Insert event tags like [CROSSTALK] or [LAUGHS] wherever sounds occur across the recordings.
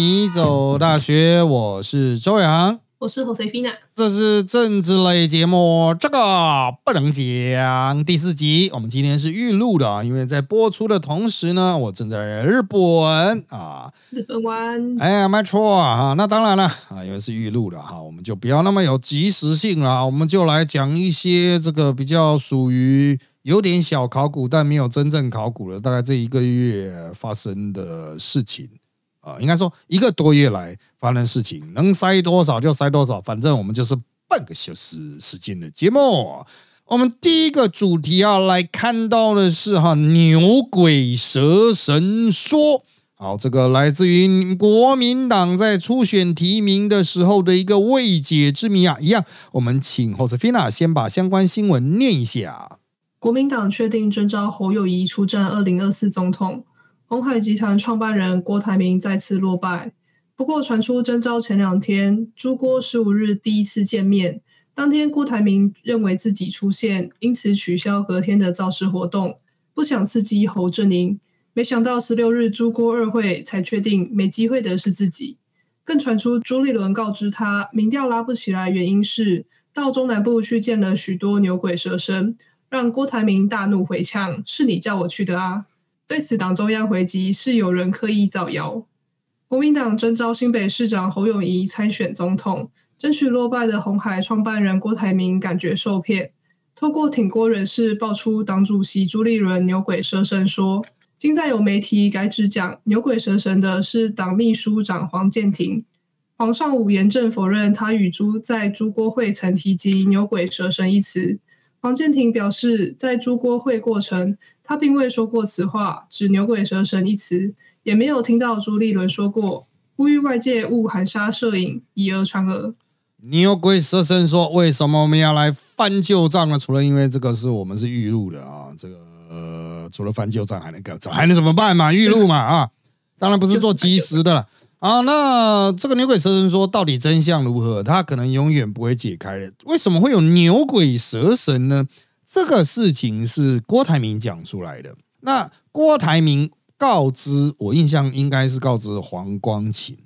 你走大学，我是周洋。我是 Josefina，这是政治类节目，这个不能讲。第四集，我们今天是预录的，因为在播出的同时呢，我正在日本啊，日本玩。哎呀，没错啊，那当然了啊，因为是预录的哈，我们就不要那么有及时性了，我们就来讲一些这个比较属于有点小考古，但没有真正考古了，大概这一个月发生的事情。啊，应该说一个多月来发生事情，能塞多少就塞多少，反正我们就是半个小时时间的节目。我们第一个主题要来看到的是哈牛鬼蛇神说，好，这个来自于国民党在初选提名的时候的一个未解之谜啊，一样，我们请 Josefina 先把相关新闻念一下。国民党确定征召侯友谊出战二零二四总统。鸿海集团创办人郭台铭再次落败。不过，传出征召前两天，朱郭十五日第一次见面，当天郭台铭认为自己出现，因此取消隔天的造势活动，不想刺激侯阵营。没想到十六日朱郭二会才确定没机会的是自己。更传出朱立伦告知他，民调拉不起来，原因是到中南部去见了许多牛鬼蛇神，让郭台铭大怒回呛：“是你叫我去的啊！”对此，党中央回击是有人刻意造谣。国民党征召新北市长侯友谊参选总统，争取落败的红海创办人郭台铭感觉受骗，透过挺郭人士爆出党主席朱立伦牛鬼蛇神说，今再有媒体改指讲牛鬼蛇神的是党秘书长黄建庭。黄尚武严正否认他与朱在朱郭会曾提及牛鬼蛇神一词。黄建庭表示，在朱郭会过程。他并未说过此话，指牛鬼蛇神一词，也没有听到朱立伦说过，呼吁外界勿含沙射影，以讹传讹。牛鬼蛇神说：“为什么我们要来翻旧账呢？除了因为这个是我们是预录的啊，这个呃，除了翻旧账还能干还能怎么办嘛？预录嘛啊，当然不是做即时的了啊。那这个牛鬼蛇神说到底真相如何？他可能永远不会解开的。为什么会有牛鬼蛇神呢？”这个事情是郭台铭讲出来的。那郭台铭告知我，印象应该是告知黄光琴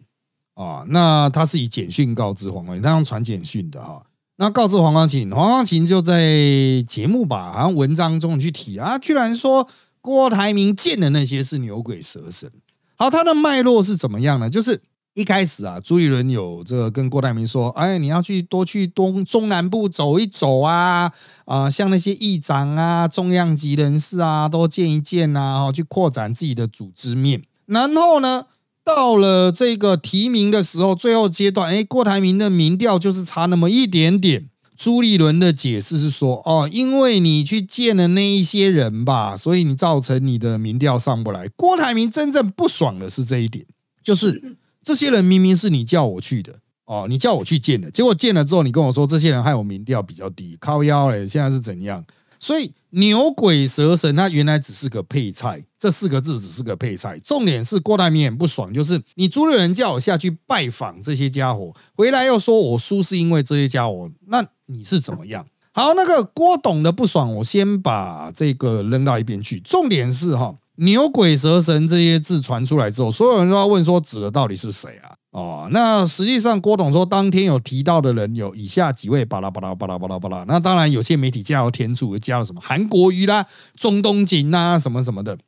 啊。那他是以简讯告知黄光琴，他用传简讯的哈。那告知黄光琴，黄光琴就在节目吧，好像文章中去提啊，居然说郭台铭见的那些是牛鬼蛇神。好，他的脉络是怎么样呢？就是。一开始啊，朱立伦有这个跟郭台铭说：“哎，你要去多去东中南部走一走啊，啊，像那些议长啊、重量级人士啊，都见一见呐，去扩展自己的组织面。然后呢，到了这个提名的时候，最后阶段，哎，郭台铭的民调就是差那么一点点。朱立伦的解释是说：哦，因为你去见了那一些人吧，所以你造成你的民调上不来。郭台铭真正不爽的是这一点，就是。这些人明明是你叫我去的哦，你叫我去见的，结果见了之后，你跟我说这些人害我民调比较低，靠腰嘞，现在是怎样？所以牛鬼蛇神，他原来只是个配菜，这四个字只是个配菜。重点是郭台铭很不爽，就是你朱立伦叫我下去拜访这些家伙，回来又说我输是因为这些家伙，那你是怎么样？好，那个郭董的不爽，我先把这个扔到一边去。重点是哈。牛鬼蛇神这些字传出来之后，所有人都要问说指的到底是谁啊？哦，那实际上郭董说当天有提到的人有以下几位，巴拉巴拉巴拉巴拉巴拉。那当然有些媒体加油添醋，加了什么韩国瑜啦、中东锦呐什么什么的。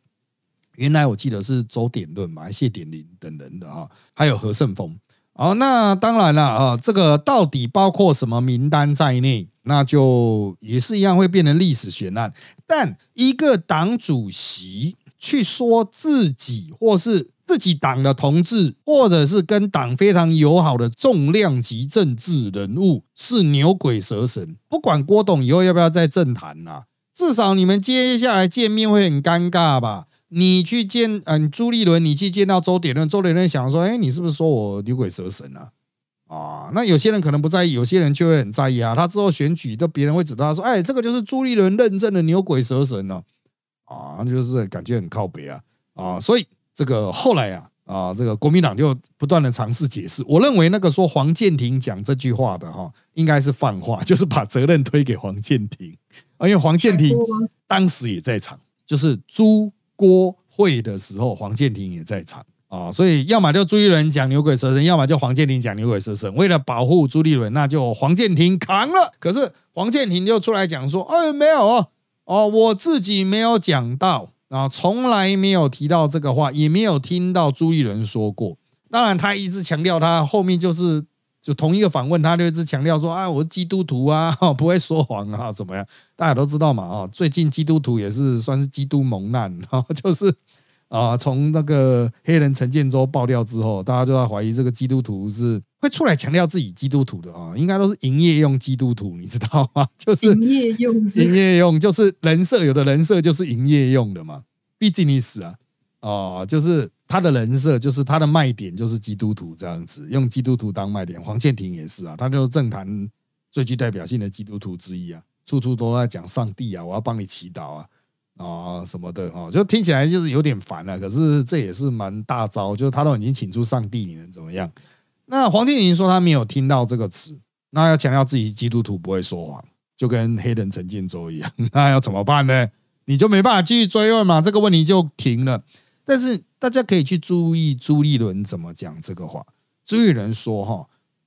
原来我记得是周点论嘛、谢点林等人的啊，还有何胜峰。哦，那当然了啊，这个到底包括什么名单在内，那就也是一样会变成历史悬案。但一个党主席。去说自己或是自己党的同志，或者是跟党非常友好的重量级政治人物是牛鬼蛇神，不管郭董以后要不要在政坛呐，至少你们接下来见面会很尴尬吧？你去见嗯朱立伦，你去见到周点论，周点论想说，哎，你是不是说我牛鬼蛇神啊？啊，那有些人可能不在意，有些人就会很在意啊。他之后选举，都别人会指他说，哎，这个就是朱立伦认证的牛鬼蛇神了。啊，啊就是感觉很靠北啊啊，所以这个后来啊啊，这个国民党就不断的尝试解释。我认为那个说黄建庭讲这句话的哈，应该是放话，[LAUGHS] 就是把责任推给黄建庭，因为黄建庭当时也在场，就是朱郭会的时候，黄建庭也在场啊，所以要么就朱立伦讲牛鬼蛇神，要么就黄建庭讲牛鬼蛇神。为了保护朱立伦，那就黄建庭扛了。可是黄建庭就出来讲说：“哎，没有，哦，我自己没有讲到啊，从来没有提到这个话，也没有听到朱立伦说过。当然，他一直强调他后面就是就同一个访问，他就一直强调说啊，我是基督徒啊，[LAUGHS] 不会说谎啊，怎么样？大家都知道嘛，啊，最近基督徒也是算是基督蒙难啊，就是。”啊，从那个黑人陈建州爆料之后，大家就在怀疑这个基督徒是会出来强调自己基督徒的啊，应该都是营业用基督徒，你知道吗？[LAUGHS] 就是营业用，营业用就是人设，有的人设就是营业用的嘛。毕竟你死啊，哦，就是他的人设，就是他的卖点就是基督徒这样子，用基督徒当卖点。黄建庭也是啊，他就是政坛最具代表性的基督徒之一啊，处处都在讲上帝啊，我要帮你祈祷啊。啊什么的哦，就听起来就是有点烦了。可是这也是蛮大招，就是他都已经请出上帝，你能怎么样？那黄建宁说他没有听到这个词，那要强调自己基督徒不会说谎，就跟黑人陈建州一样，[LAUGHS] 那要怎么办呢？你就没办法继续追问嘛，这个问题就停了。但是大家可以去注意朱立伦怎么讲这个话。朱立伦说哈，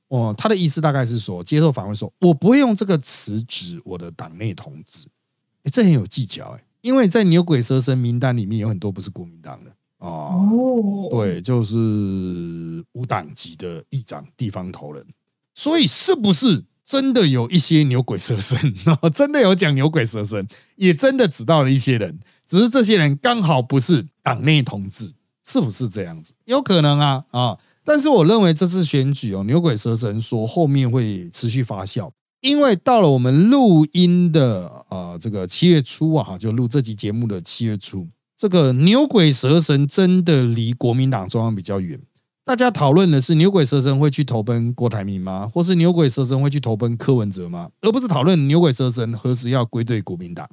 哦，他的意思大概是说，接受访问说，我不会用这个词指我的党内同志，哎，这很有技巧哎。因为在牛鬼蛇神名单里面有很多不是国民党的哦，对，就是无党籍的议长、地方头人，所以是不是真的有一些牛鬼蛇神？[LAUGHS] 真的有讲牛鬼蛇神，也真的指到了一些人，只是这些人刚好不是党内同志，是不是这样子？有可能啊啊！但是我认为这次选举哦，牛鬼蛇神说后面会持续发酵。因为到了我们录音的啊，这个七月初啊，就录这集节目的七月初，这个牛鬼蛇神真的离国民党中央比较远。大家讨论的是牛鬼蛇神会去投奔郭台铭吗？或是牛鬼蛇神会去投奔柯文哲吗？而不是讨论牛鬼蛇神何时要归队国民党。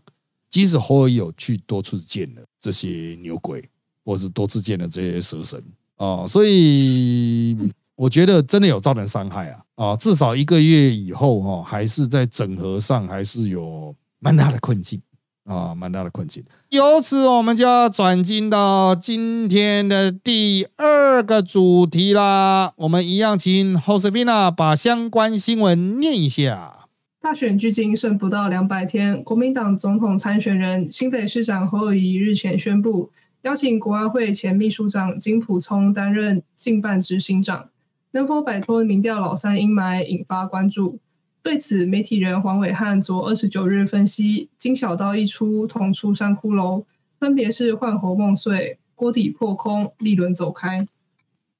即使侯友有去多次见了这些牛鬼，或是多次见了这些蛇神啊，所以。我觉得真的有造成伤害啊啊！至少一个月以后哈，还是在整合上还是有蛮大的困境啊，蛮大的困境。由此，我们就要转进到今天的第二个主题啦。我们一样请 Josefina 把相关新闻念一下。大选距今剩不到两百天，国民党总统参选人新北市长侯友谊日前宣布，邀请国安会前秘书长金普聪担任竞办执行长。能否摆脱民调老三阴霾，引发关注？对此，媒体人黄伟汉昨二十九日分析：金小刀一出，同出三骷髅，分别是换猴梦碎、锅底破空、立轮走开。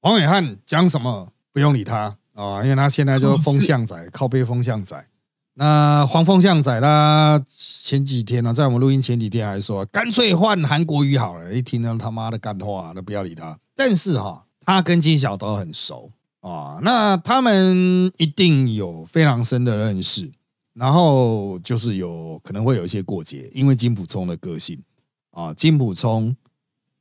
黄伟汉讲什么？不用理他啊，因为他现在就是风向仔，靠背风向仔。那黄风向仔他前几天呢，在我们录音前几天还说，干脆换韩国瑜好了。一听到他妈的干话，那不要理他。但是哈，他跟金小刀很熟。啊，那他们一定有非常深的认识，然后就是有可能会有一些过节，因为金普聪的个性啊，金普聪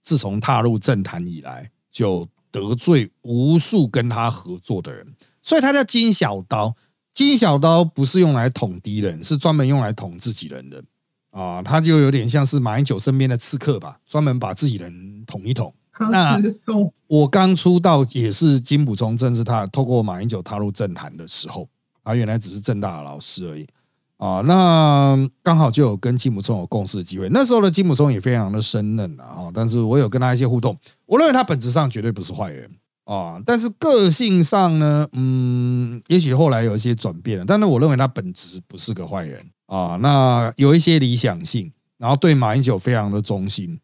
自从踏入政坛以来，就得罪无数跟他合作的人，所以他叫金小刀。金小刀不是用来捅敌人，是专门用来捅自己人的啊，他就有点像是马英九身边的刺客吧，专门把自己人捅一捅。那我刚出道也是金普聪，正是他透过马英九踏入政坛的时候，啊，原来只是政大的老师而已啊。那刚好就有跟金普聪有共事的机会。那时候的金普聪也非常的生嫩啊，但是我有跟他一些互动，我认为他本质上绝对不是坏人啊，但是个性上呢，嗯，也许后来有一些转变了，但是我认为他本质不是个坏人啊。那有一些理想性，然后对马英九非常的忠心。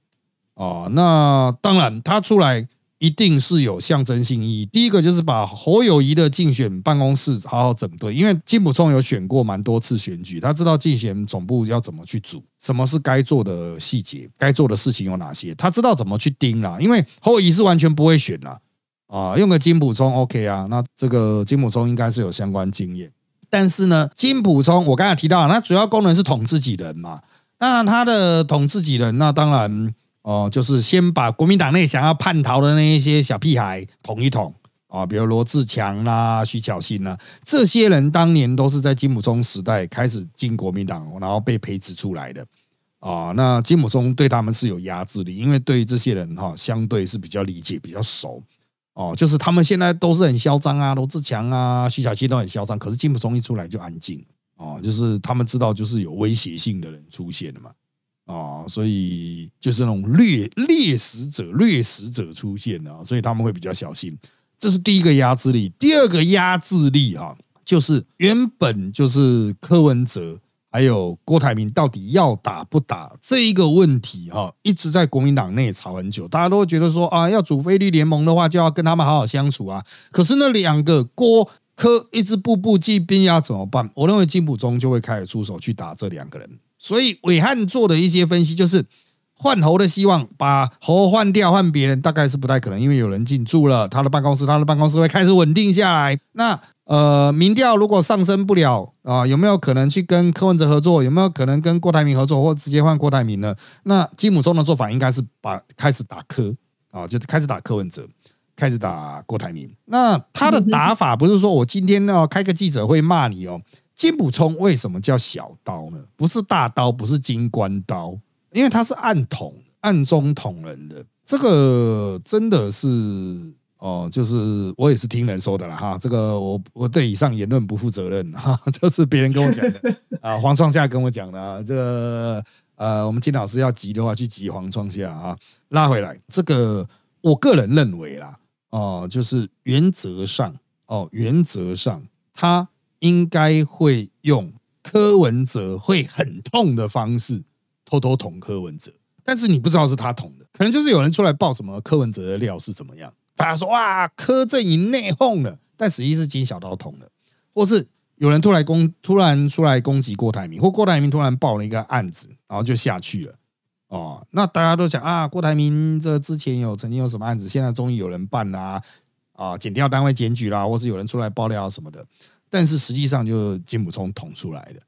哦，那当然，他出来一定是有象征性意义。第一个就是把侯友谊的竞选办公室好好整顿，因为金普聪有选过蛮多次选举，他知道竞选总部要怎么去组，什么是该做的细节，该做的事情有哪些，他知道怎么去盯啦。因为侯友谊是完全不会选啦，啊，用个金普聪 OK 啊，那这个金普聪应该是有相关经验。但是呢，金普聪我刚才提到，那主要功能是捅自己人嘛，那他的捅自己人，那当然。哦，就是先把国民党内想要叛逃的那一些小屁孩捅一捅啊，比如罗志强啦、徐巧芯啦，这些人当年都是在金普聪时代开始进国民党，然后被培植出来的啊。那金普聪对他们是有压制力，因为对于这些人哈，相对是比较理解、比较熟哦。就是他们现在都是很嚣张啊，罗志强啊、徐小七都很嚣张，可是金普聪一出来就安静哦，就是他们知道就是有威胁性的人出现了嘛。啊，所以就是那种掠猎食者、掠食者出现啊，所以他们会比较小心。这是第一个压制力，第二个压制力哈，就是原本就是柯文哲还有郭台铭到底要打不打这一个问题哈，一直在国民党内吵很久，大家都觉得说啊，要组菲律联盟的话，就要跟他们好好相处啊。可是那两个郭柯一直步步进兵要怎么办？我认为金普中就会开始出手去打这两个人。所以伟汉做的一些分析就是换猴的希望，把猴换掉换别人，大概是不太可能，因为有人进驻了他的办公室，他的办公室会开始稳定下来。那呃，民调如果上升不了啊，有没有可能去跟柯文哲合作？有没有可能跟郭台铭合作，或直接换郭台铭呢？那基姆松的做法应该是把开始打柯啊，就是开始打柯文哲，开始打郭台铭。那他的打法不是说我今天要开个记者会骂你哦。金补充为什么叫小刀呢？不是大刀，不是金关刀，因为它是暗捅、暗中捅人的。这个真的是哦，就是我也是听人说的了哈。这个我我对以上言论不负责任哈，[LAUGHS] 这是别人跟我讲的啊。[LAUGHS] 黄创夏跟我讲的啊，这个呃，我们金老师要急的话，去急黄创夏啊，拉回来。这个我个人认为啦，哦，就是原则上哦，原则上他。应该会用柯文哲会很痛的方式偷偷捅柯文哲，但是你不知道是他捅的，可能就是有人出来爆什么柯文哲的料是怎么样，大家说哇柯阵营内讧了，但实际是金小刀捅的，或是有人突然攻突然出来攻击郭台铭，或郭台铭突然爆了一个案子，然后就下去了。哦，那大家都讲啊郭台铭这之前有曾经有什么案子，现在终于有人办啦啊，检调单位检举啦，或是有人出来爆料什么的。但是实际上，就金普聪捅出来的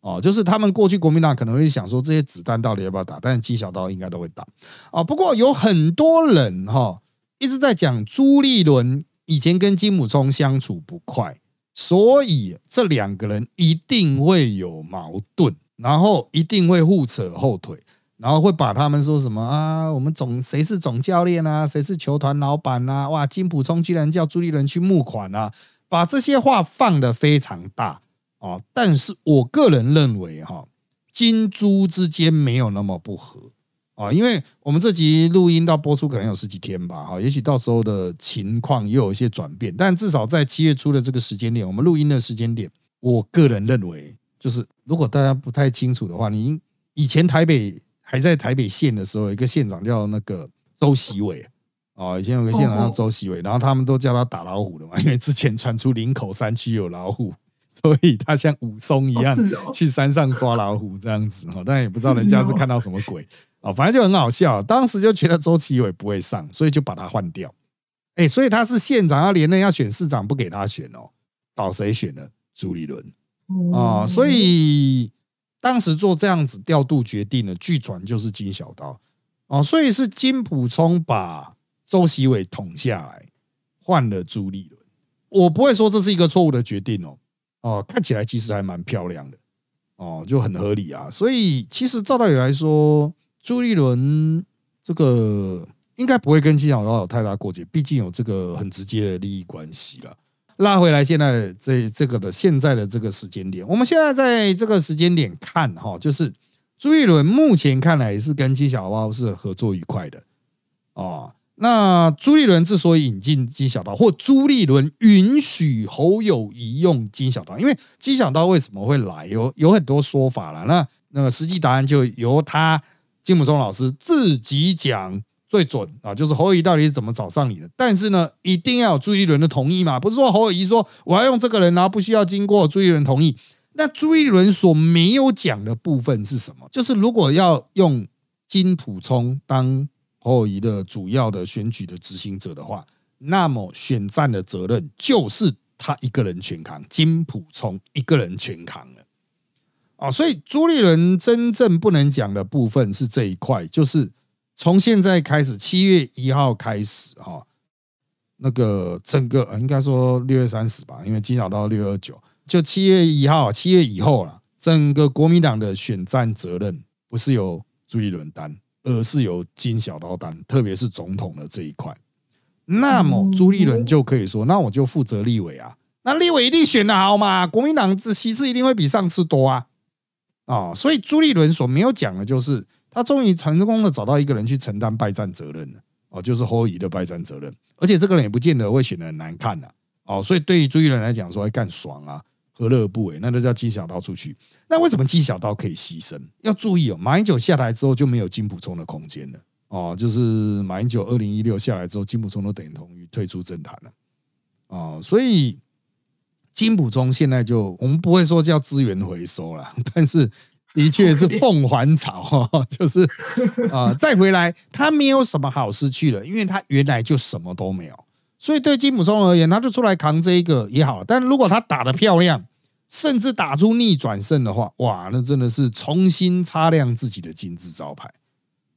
哦，就是他们过去国民党可能会想说，这些子弹到底要不要打？但是纪小刀应该都会打哦。不过有很多人哈一直在讲朱立伦以前跟金普聪相处不快，所以这两个人一定会有矛盾，然后一定会互扯后腿，然后会把他们说什么啊？我们总谁是总教练啊？谁是球团老板啊？哇，金普聪居然叫朱立伦去募款啊！把这些话放的非常大啊，但是我个人认为哈，金猪之间没有那么不和啊，因为我们这集录音到播出可能有十几天吧，哈，也许到时候的情况又有一些转变，但至少在七月初的这个时间点，我们录音的时间点，我个人认为，就是如果大家不太清楚的话，你以前台北还在台北县的时候，一个县长叫那个周习伟。哦，以前有个县长叫周习伟，然后他们都叫他打老虎的嘛，因为之前传出林口山区有老虎，[LAUGHS] 所以他像武松一样去山上抓老虎这样子哈，但也不知道人家是看到什么鬼哦，反正就很好笑。当时就觉得周习伟不会上，所以就把他换掉。哎，所以他是县长要连任要选市长，不给他选哦，找谁选呢？朱立伦哦，所以当时做这样子调度决定的，据传就是金小刀哦，所以是金普聪把。周习伟捅下来，换了朱立伦，我不会说这是一个错误的决定哦。哦，看起来其实还蛮漂亮的，哦，就很合理啊。所以其实照道理来说，朱立伦这个应该不会跟金小刀有太大过节，毕竟有这个很直接的利益关系了。拉回来，现在这这个的现在的这个时间点，我们现在在这个时间点看哈，就是朱立伦目前看来是跟金小刀是合作愉快的哦。那朱立伦之所以引进金小刀，或朱立伦允许侯友谊用金小刀，因为金小刀为什么会来，有有很多说法了。那那个实际答案就由他金普松老师自己讲最准啊，就是侯友谊到底是怎么找上你的？但是呢，一定要有朱立伦的同意嘛，不是说侯友谊说我要用这个人，然后不需要经过朱立伦同意。那朱立伦所没有讲的部分是什么？就是如果要用金普聪当。侯友谊的主要的选举的执行者的话，那么选战的责任就是他一个人全扛，金普聪一个人全扛了啊！所以朱立伦真正不能讲的部分是这一块，就是从现在开始，七月一号开始哈，那个整个应该说六月三十吧，因为今早到六月二九，就七月一号，七月以后了，整个国民党的选战责任不是由朱立伦担，而是由金小刀担，特别是总统的这一块。那么朱立伦就可以说，那我就负责立委啊，那立委一定选的好嘛，国民党这席次一定会比上次多啊，哦，所以朱立伦所没有讲的就是，他终于成功的找到一个人去承担败战责任了，哦，就是侯友的败战责任，而且这个人也不见得会选的很难看呐，哦，所以对于朱立伦来讲说，干爽啊。何乐而不为？那就叫金小刀出去。那为什么金小刀可以牺牲？要注意哦，马英九下台之后就没有金普聪的空间了。哦，就是马英九二零一六下来之后，金普聪都等同于退出政坛了。哦，所以金普聪现在就我们不会说叫资源回收了，[LAUGHS] 但是的确是凤还巢，[LAUGHS] 就是啊，再回来他没有什么好失去了，因为他原来就什么都没有。所以对金普聪而言，他就出来扛这一个也好。但如果他打的漂亮，甚至打出逆转胜的话，哇，那真的是重新擦亮自己的金字招牌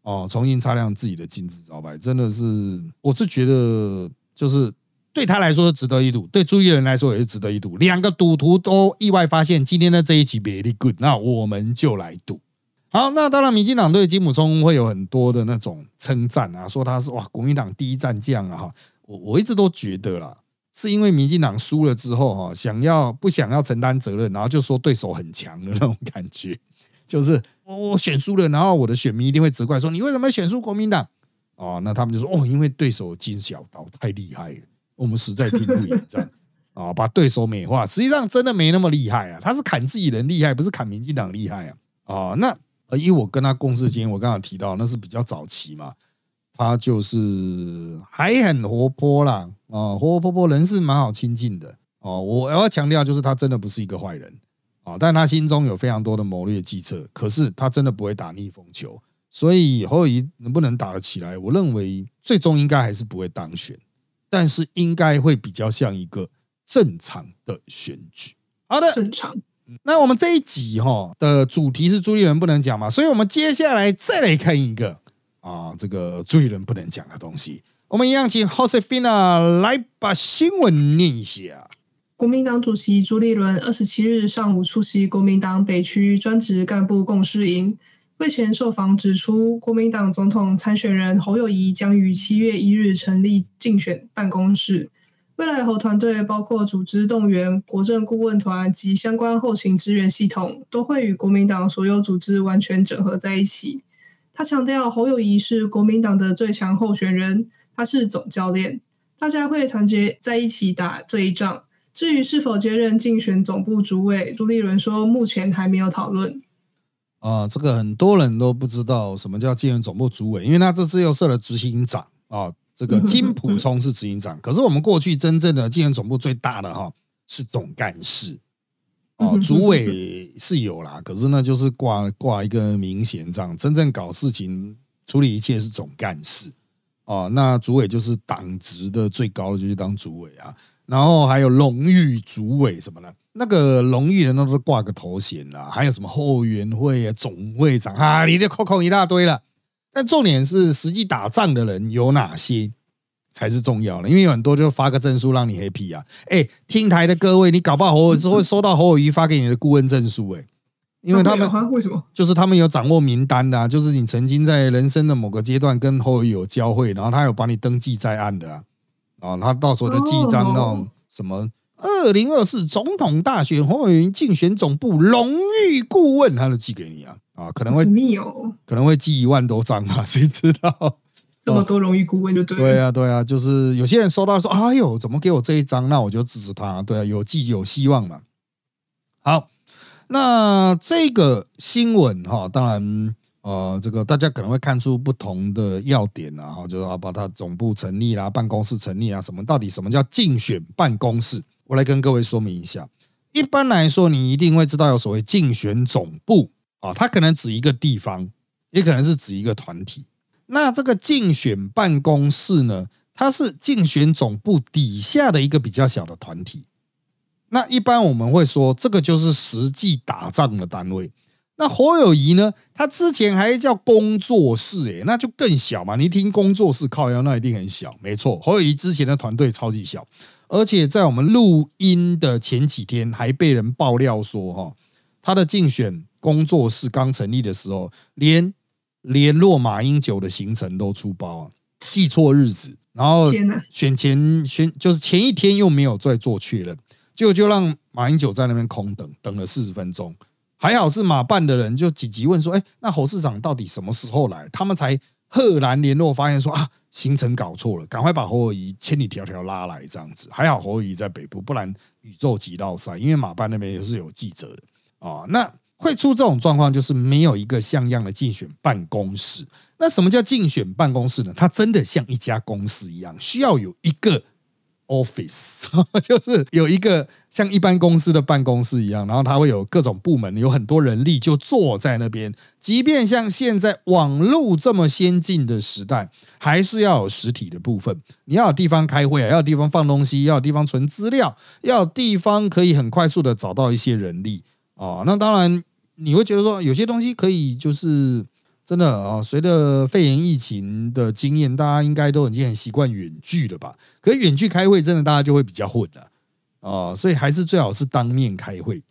哦！重新擦亮自己的金字招牌，真的是，我是觉得，就是对他来说值得一赌，对朱立伦来说也是值得一赌。两个赌徒都意外发现今天的这一集 very good，那我们就来赌。好，那当然，民进党对金普聪会有很多的那种称赞啊，说他是哇，国民党第一战将啊！哈，我我一直都觉得啦。是因为民进党输了之后哈，想要不想要承担责任，然后就说对手很强的那种感觉，[LAUGHS] 就是我我选输了，然后我的选民一定会责怪说你为什么选输国民党？哦，那他们就说哦，因为对手金小刀太厉害了，我们实在拼不赢这样啊，[LAUGHS] 把对手美化，实际上真的没那么厉害啊，他是砍自己人厉害，不是砍民进党厉害啊啊，那因为我跟他共事间，我刚刚提到那是比较早期嘛。他就是还很活泼啦，啊，活活泼泼，人是蛮好亲近的哦。我要强调，就是他真的不是一个坏人啊，但他心中有非常多的谋略计策。可是他真的不会打逆风球，所以侯友谊能不能打得起来？我认为最终应该还是不会当选，但是应该会比较像一个正常的选举。好的，正常。那我们这一集哈的主题是朱立伦不能讲嘛，所以我们接下来再来看一个。啊，这个朱立伦不能讲的东西，我们一样请 Josefina 来把新闻念一下。国民党主席朱立伦二十七日上午出席国民党北区专职干部共事营，会前受访指出，国民党总统参选人侯友谊将于七月一日成立竞选办公室，未来侯团队包括组织动员、国政顾问团及相关后勤支援系统，都会与国民党所有组织完全整合在一起。他强调，侯友谊是国民党的最强候选人，他是总教练，大家会团结在一起打这一仗。至于是否接任竞选总部主委，朱立伦说，目前还没有讨论。啊，这个很多人都不知道什么叫竞选总部主委，因为他这次又设了执行长啊，这个 [LAUGHS] 金普聪是执行长，可是我们过去真正的竞选总部最大的哈是总干事。哦，[LAUGHS] 主委是有啦，[LAUGHS] 可是呢，就是挂挂一个明衔这样，真正搞事情、处理一切是总干事哦。那主委就是党职的最高的，就去当主委啊。然后还有荣誉主委什么的，那个荣誉的那都挂个头衔啦。还有什么后援会啊、总会长啊，你的扣扣一大堆了。但重点是，实际打仗的人有哪些？才是重要的，因为有很多就发个证书让你 happy 啊！哎，听台的各位，你搞不好侯会收到侯友谊发给你的顾问证书哎，因为他们为什么？就是他们有掌握名单的，就是你曾经在人生的某个阶段跟侯友谊有交汇，然后他有把你登记在案的啊，啊，他到时候就记一张那种什么二零二四总统大选侯友云竞选总部荣誉顾问，他就寄给你啊啊，可能会可能会寄一万多张啊，谁知道？这么多荣誉顾问就对。对啊，对啊，就是有些人收到说：“哎呦，怎么给我这一张？”那我就支持他。对啊，有寄有希望嘛。好，那这个新闻哈，当然呃，这个大家可能会看出不同的要点啊，哈，就是要把它总部成立啦，办公室成立啊，什么到底什么叫竞选办公室？我来跟各位说明一下。一般来说，你一定会知道有所谓竞选总部啊，它可能指一个地方，也可能是指一个团体。那这个竞选办公室呢？它是竞选总部底下的一个比较小的团体。那一般我们会说，这个就是实际打仗的单位。那侯友谊呢？他之前还叫工作室，诶，那就更小嘛。你听工作室靠腰，那一定很小。没错，侯友谊之前的团队超级小，而且在我们录音的前几天，还被人爆料说，哈，他的竞选工作室刚成立的时候，连联络马英九的行程都出包啊，记错日子，然后！选前选就是前一天又没有再做确认，结果就让马英九在那边空等，等了四十分钟。还好是马办的人就紧急问说：“哎，那侯市长到底什么时候来？”他们才赫然联络，发现说啊，行程搞错了，赶快把侯友谊千里迢迢拉来这样子。还好侯友谊在北部，不然宇宙级绕赛，因为马办那边也是有记者的啊。那会出这种状况，就是没有一个像样的竞选办公室。那什么叫竞选办公室呢？它真的像一家公司一样，需要有一个。office [LAUGHS] 就是有一个像一般公司的办公室一样，然后它会有各种部门，有很多人力就坐在那边。即便像现在网络这么先进的时代，还是要有实体的部分。你要有地方开会啊，要有地方放东西，要有地方存资料，要有地方可以很快速的找到一些人力啊。那当然你会觉得说，有些东西可以就是。真的啊，随着肺炎疫情的经验，大家应该都已经很习惯远距了吧？可远距开会，真的大家就会比较混了啊，所以还是最好是当面开会。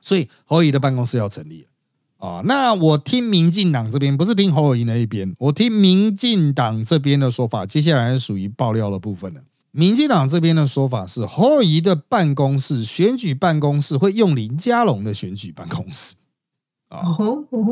所以侯友的办公室要成立了啊。那我听民进党这边，不是听侯友那一边，我听民进党这边的说法。接下来属于爆料的部分了。民进党这边的说法是，侯友的办公室选举办公室会用林佳龙的选举办公室啊。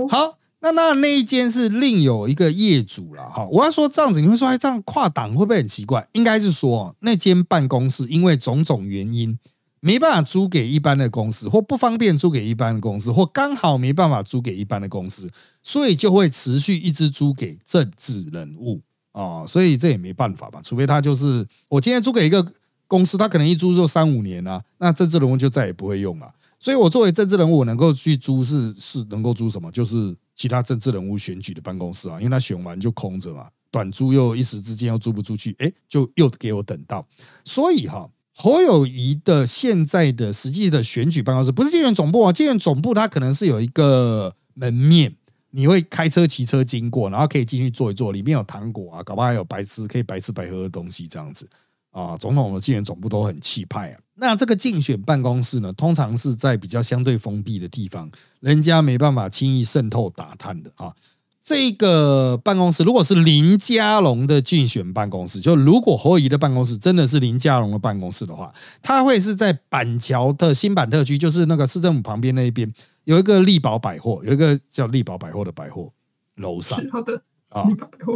好。那那那一间是另有一个业主了哈，我要说这样子，你会说哎，这样跨党会不会很奇怪？应该是说那间办公室因为种种原因没办法租给一般的公司，或不方便租给一般的公司，或刚好没办法租给一般的公司，所以就会持续一直租给政治人物哦，所以这也没办法吧？除非他就是我今天租给一个公司，他可能一租就三五年啊，那政治人物就再也不会用了。所以我作为政治人物，我能够去租是是能够租什么？就是其他政治人物选举的办公室啊，因为他选完就空着嘛，短租又一时之间又租不出去，哎，就又给我等到。所以哈，侯友谊的现在的实际的选举办公室不是竞选总部啊，竞选总部它可能是有一个门面，你会开车骑车经过，然后可以进去坐一坐，里面有糖果啊，搞不好还有白吃可以白吃白喝的东西这样子啊。总统的竞选总部都很气派啊。那这个竞选办公室呢，通常是在比较相对封闭的地方，人家没办法轻易渗透打探的啊。这个办公室如果是林佳龙的竞选办公室，就如果侯友的办公室真的是林佳龙的办公室的话，他会是在板桥的新板特区，就是那个市政府旁边那一边有一个力宝百货，有一个叫力宝百货的百货楼上。好的啊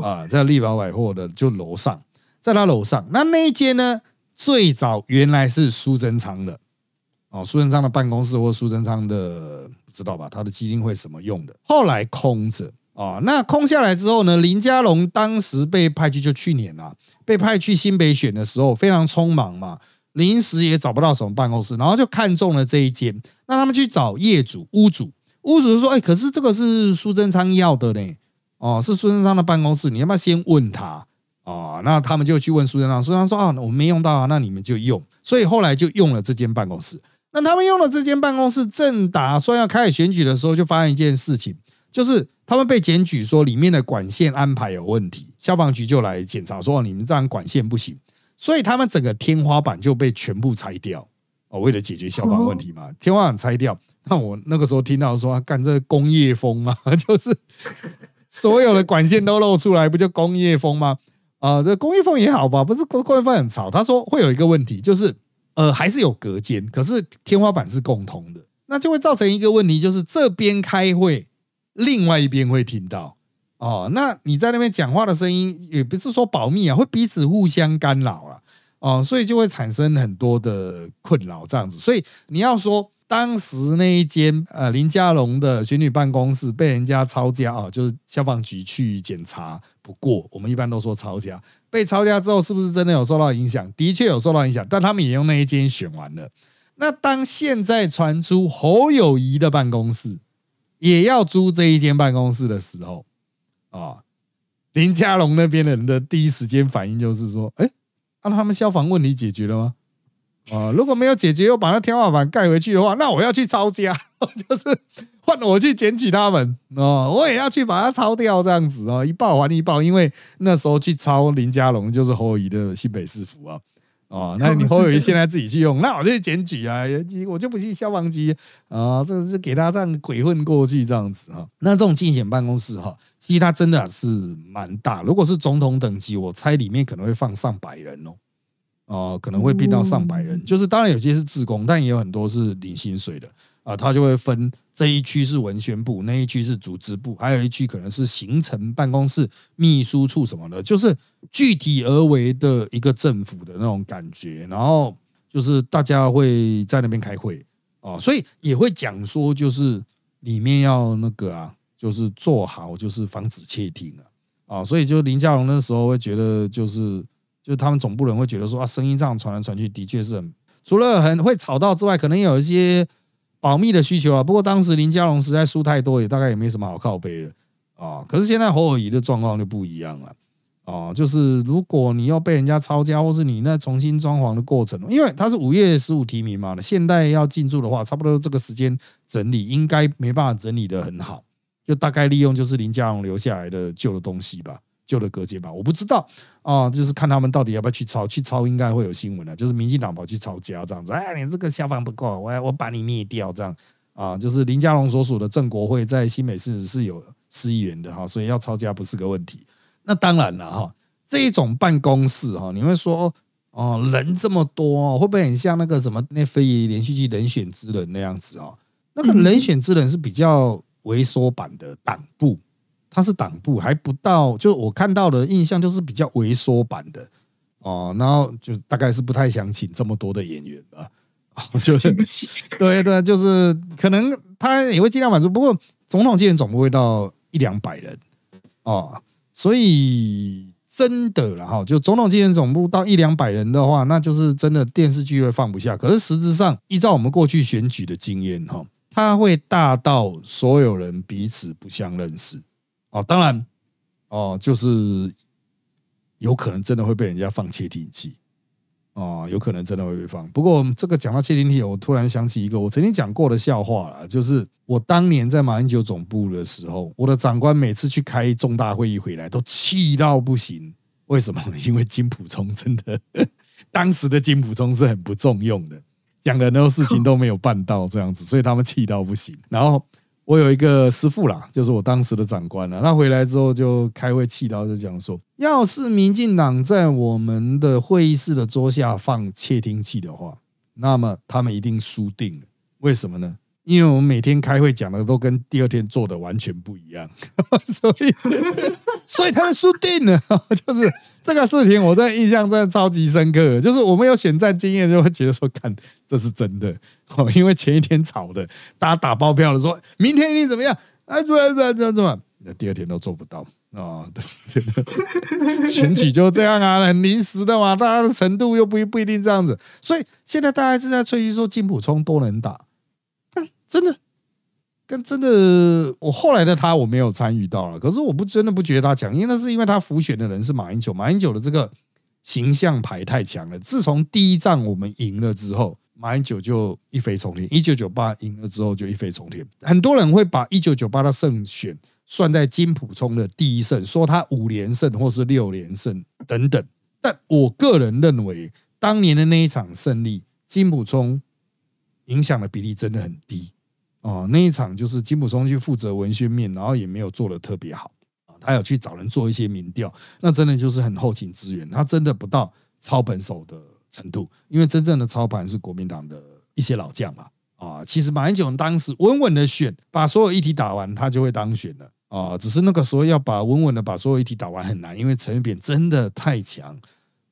啊，在力宝百货的就楼上，在他楼上，那那一间呢？最早原来是苏贞昌的哦，苏贞昌的办公室或苏贞昌的不知道吧？他的基金会什么用的？后来空着啊，那空下来之后呢？林佳龙当时被派去，就去年啊，被派去新北选的时候非常匆忙嘛，临时也找不到什么办公室，然后就看中了这一间。那他们去找业主、屋主，屋主说：“哎，可是这个是苏贞昌要的呢，哦，是苏贞昌的办公室，你要不要先问他？”啊，那他们就去问苏贞昌，苏贞昌说啊，我们没用到啊，那你们就用，所以后来就用了这间办公室。那他们用了这间办公室，正打算要开始选举的时候，就发现一件事情，就是他们被检举说里面的管线安排有问题，消防局就来检查说你们这样管线不行，所以他们整个天花板就被全部拆掉。哦，为了解决消防问题嘛，天花板拆掉。那我那个时候听到说干这工业风嘛，[LAUGHS] 就是所有的管线都露出来，不就工业风吗？啊，这工业风也好吧，不是工工业风很吵。他说会有一个问题，就是呃，还是有隔间，可是天花板是共通的，那就会造成一个问题，就是这边开会，另外一边会听到哦。那你在那边讲话的声音，也不是说保密啊，会彼此互相干扰了哦，所以就会产生很多的困扰这样子。所以你要说。当时那一间呃林家龙的选举办公室被人家抄家啊，就是消防局去检查不过，我们一般都说抄家。被抄家之后，是不是真的有受到影响？的确有受到影响，但他们也用那一间选完了。那当现在传出侯友谊的办公室也要租这一间办公室的时候，啊，林家龙那边的人的第一时间反应就是说：哎，那他们消防问题解决了吗？啊，如果没有解决，又把那天花板盖回去的话，那我要去抄家，[LAUGHS] 就是换我去捡起他们哦，我也要去把它抄掉，这样子哦，一报还一报，因为那时候去抄林家龙就是侯友谊的新北市府啊，哦，那你侯友谊现在自己去用，[LAUGHS] 那我就去检举啊，我就不信消防局啊，这个是给他这样鬼混过去这样子哈。那这种竞选办公室哈，其实它真的是蛮大。如果是总统等级，我猜里面可能会放上百人哦，哦，可能会变到上百人。就是当然有些是自工，但也有很多是领薪水的啊，他就会分这一区是文宣部，那一区是组织部，还有一区可能是行程办公室、秘书处什么的，就是。具体而为的一个政府的那种感觉，然后就是大家会在那边开会哦，所以也会讲说，就是里面要那个啊，就是做好，就是防止窃听啊，啊，所以就林佳龙那时候会觉得，就是就他们总部人会觉得说啊，声音这样传来传去，的确是很除了很会吵到之外，可能有一些保密的需求啊。不过当时林佳龙实在输太多，也大概也没什么好靠背的啊。可是现在侯友谊的状况就不一样了。啊，就是如果你要被人家抄家，或是你那重新装潢的过程，因为他是五月十五提名嘛，现代要进驻的话，差不多这个时间整理，应该没办法整理的很好，就大概利用就是林佳龙留下来的旧的东西吧，旧的隔间吧，我不知道啊，就是看他们到底要不要去抄，去抄应该会有新闻的，就是民进党跑去抄家这样子，哎，你这个消防不够，我我把你灭掉这样啊，就是林佳龙所属的正国会在新北市是有市议员的哈，所以要抄家不是个问题。那当然了哈，这一种办公室哈，你会说哦，人这么多，会不会很像那个什么那非遗连续剧《人选之人》那样子哦？那个人选之人是比较萎缩版的党部，它是党部，还不到，就我看到的印象就是比较萎缩版的哦。然后就大概是不太想请这么多的演员吧，就是对对，就是可能他也会尽量满足，不过总统纪念总部会到一两百人哦。所以真的了哈，就总统竞选总部到一两百人的话，那就是真的电视剧会放不下。可是实质上，依照我们过去选举的经验哈，它会大到所有人彼此不相认识哦。当然哦，就是有可能真的会被人家放窃听器。哦，有可能真的会被放。不过这个讲到窃听器，我突然想起一个我曾经讲过的笑话了，就是我当年在马英九总部的时候，我的长官每次去开重大会议回来都气到不行。为什么？因为金普聪真的，[LAUGHS] 当时的金普聪是很不重用的，讲的很多事情都没有办到这样子，所以他们气到不行。然后。我有一个师傅啦，就是我当时的长官了。他回来之后就开会气到就讲说，要是民进党在我们的会议室的桌下放窃听器的话，那么他们一定输定了。为什么呢？因为我们每天开会讲的都跟第二天做的完全不一样，所 [LAUGHS] 以所以他们输定了，[LAUGHS] 就是。这个事情我的印象真的超级深刻，就是我们有选战经验，就会觉得说，看这是真的哦，因为前一天吵的，大家打包票的说，明天一定怎么样？哎，怎么怎么怎么怎么？那第二天都做不到啊！选举 [LAUGHS] 就这样啊，很临时的嘛，大家的程度又不不一定这样子，所以现在大家正在吹嘘说金普聪多能打，但真的。跟真的，我后来的他我没有参与到了，可是我不真的不觉得他强，因为那是因为他浮选的人是马英九，马英九的这个形象牌太强了。自从第一仗我们赢了之后，马英九就一飞冲天。一九九八赢了之后就一飞冲天，很多人会把一九九八的胜选算在金普聪的第一胜，说他五连胜或是六连胜等等。但我个人认为，当年的那一场胜利，金普聪影响的比例真的很低。哦，那一场就是金普聪去负责文宣面，然后也没有做的特别好啊。他有去找人做一些民调，那真的就是很后勤资源，他真的不到操盘手的程度。因为真正的操盘是国民党的一些老将嘛。啊，其实马英九当时稳稳的选，把所有议题打完，他就会当选了啊。只是那个时候要把稳稳的把所有议题打完很难，因为陈水扁真的太强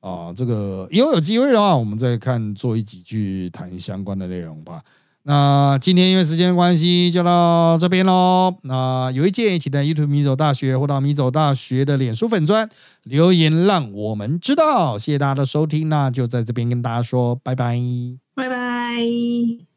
啊。这个以后有机会的话，我们再看做一几句谈相关的内容吧。那今天因为时间的关系，就到这边喽。那有意见，请在 YouTube 米走大学或到米走大学的脸书粉砖留言，让我们知道。谢谢大家的收听，那就在这边跟大家说拜拜，拜拜。